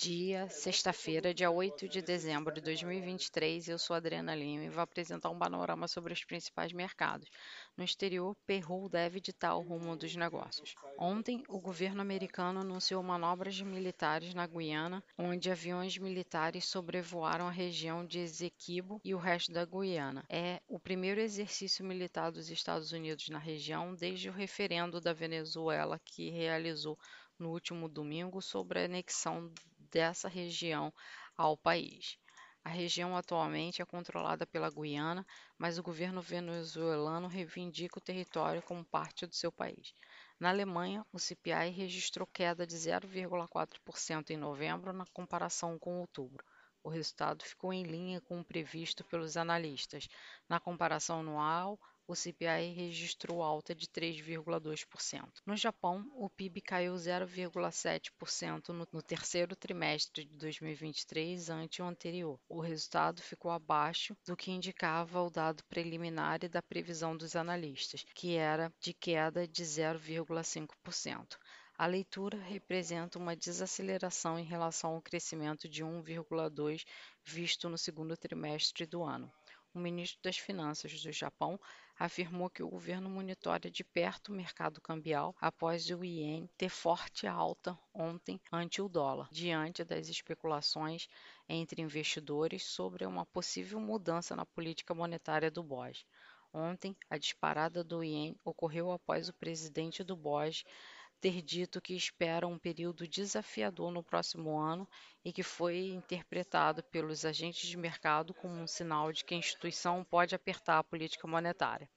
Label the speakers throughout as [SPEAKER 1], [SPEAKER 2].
[SPEAKER 1] Dia, sexta-feira, dia 8 de dezembro de 2023. Eu sou Adriana Lima e vou apresentar um panorama sobre os principais mercados. No exterior, Peru deve ditar o rumo dos negócios. Ontem, o governo americano anunciou manobras militares na Guiana, onde aviões militares sobrevoaram a região de Esequibo e o resto da Guiana. É o primeiro exercício militar dos Estados Unidos na região desde o referendo da Venezuela que realizou no último domingo sobre a anexão dessa região ao país. A região atualmente é controlada pela Guiana, mas o governo venezuelano reivindica o território como parte do seu país. Na Alemanha, o CPI registrou queda de 0,4% em novembro na comparação com outubro. O resultado ficou em linha com o previsto pelos analistas. Na comparação anual, o CPI registrou alta de 3,2%. No Japão, o PIB caiu 0,7% no, no terceiro trimestre de 2023 ante o anterior. O resultado ficou abaixo do que indicava o dado preliminar e da previsão dos analistas, que era de queda de 0,5%. A leitura representa uma desaceleração em relação ao crescimento de 1,2 visto no segundo trimestre do ano. O ministro das Finanças do Japão afirmou que o governo monitora de perto o mercado cambial após o iene ter forte alta ontem ante o dólar, diante das especulações entre investidores sobre uma possível mudança na política monetária do BOJ. Ontem, a disparada do iene ocorreu após o presidente do BOJ ter dito que espera um período desafiador no próximo ano e que foi interpretado pelos agentes de mercado como um sinal de que a instituição pode apertar a política monetária.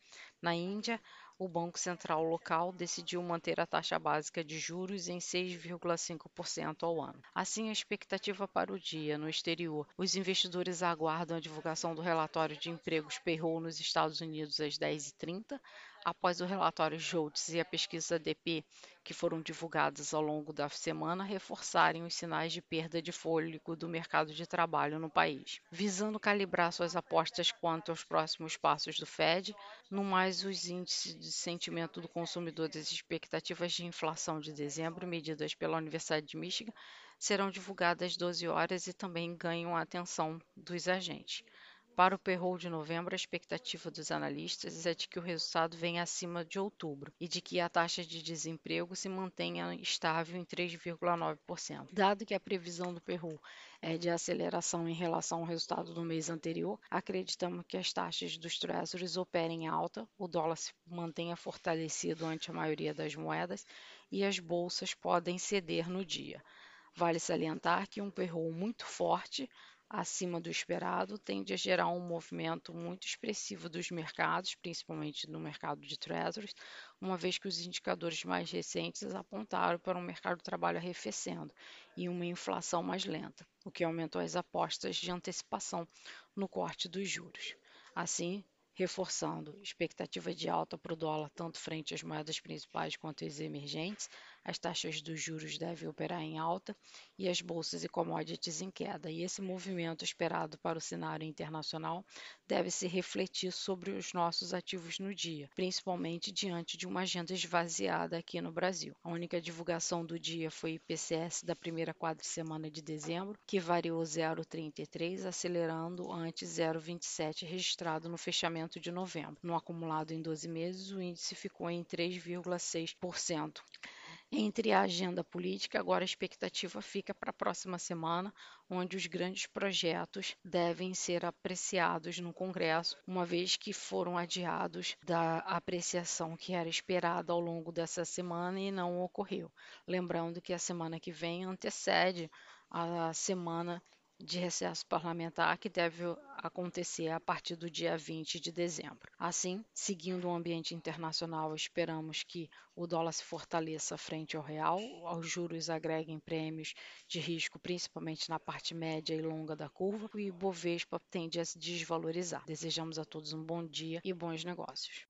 [SPEAKER 1] Na Índia, o Banco Central local decidiu manter a taxa básica de juros em 6,5% ao ano. Assim, a expectativa para o dia no exterior. Os investidores aguardam a divulgação do relatório de empregos payroll nos Estados Unidos às 10h30, após o relatório Joltz e a pesquisa DP, que foram divulgadas ao longo da semana, reforçarem os sinais de perda de fôlego do mercado de trabalho no país. Visando calibrar suas apostas quanto aos próximos passos do Fed, no mais os índices de sentimento do consumidor das expectativas de inflação de dezembro, medidas pela Universidade de Michigan, serão divulgadas às 12 horas e também ganham a atenção dos agentes. Para o payroll de novembro, a expectativa dos analistas é de que o resultado venha acima de outubro e de que a taxa de desemprego se mantenha estável em 3,9%. Dado que a previsão do payroll é de aceleração em relação ao resultado do mês anterior, acreditamos que as taxas dos treasuries operem alta, o dólar se mantenha fortalecido ante a maioria das moedas e as bolsas podem ceder no dia. Vale salientar que um payroll muito forte acima do esperado tende a gerar um movimento muito expressivo dos mercados, principalmente no mercado de treasuries, uma vez que os indicadores mais recentes apontaram para um mercado de trabalho arrefecendo e uma inflação mais lenta, o que aumentou as apostas de antecipação no corte dos juros. Assim, reforçando expectativa de alta para o dólar tanto frente às moedas principais quanto às emergentes, as taxas dos juros devem operar em alta e as bolsas e commodities em queda. E esse movimento esperado para o cenário internacional deve se refletir sobre os nossos ativos no dia, principalmente diante de uma agenda esvaziada aqui no Brasil. A única divulgação do dia foi IPCS da primeira quadricemana de dezembro, que variou 0,33, acelerando ante 0,27 registrado no fechamento de novembro. No acumulado em 12 meses, o índice ficou em 3,6%. Entre a agenda política, agora a expectativa fica para a próxima semana, onde os grandes projetos devem ser apreciados no Congresso, uma vez que foram adiados da apreciação que era esperada ao longo dessa semana e não ocorreu. Lembrando que a semana que vem antecede a semana de recesso parlamentar que deve acontecer a partir do dia 20 de dezembro. Assim, seguindo o ambiente internacional, esperamos que o dólar se fortaleça frente ao real, os juros agreguem prêmios de risco, principalmente na parte média e longa da curva, e o Bovespa tende a se desvalorizar. Desejamos a todos um bom dia e bons negócios.